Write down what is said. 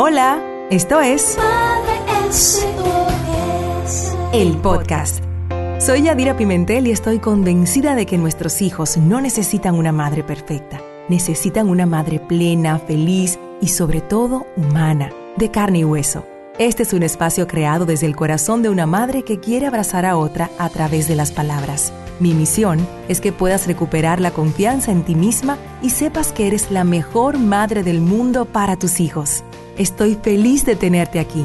Hola, esto es el podcast. Soy Yadira Pimentel y estoy convencida de que nuestros hijos no necesitan una madre perfecta. Necesitan una madre plena, feliz y sobre todo humana, de carne y hueso. Este es un espacio creado desde el corazón de una madre que quiere abrazar a otra a través de las palabras. Mi misión es que puedas recuperar la confianza en ti misma y sepas que eres la mejor madre del mundo para tus hijos. Estoy feliz de tenerte aquí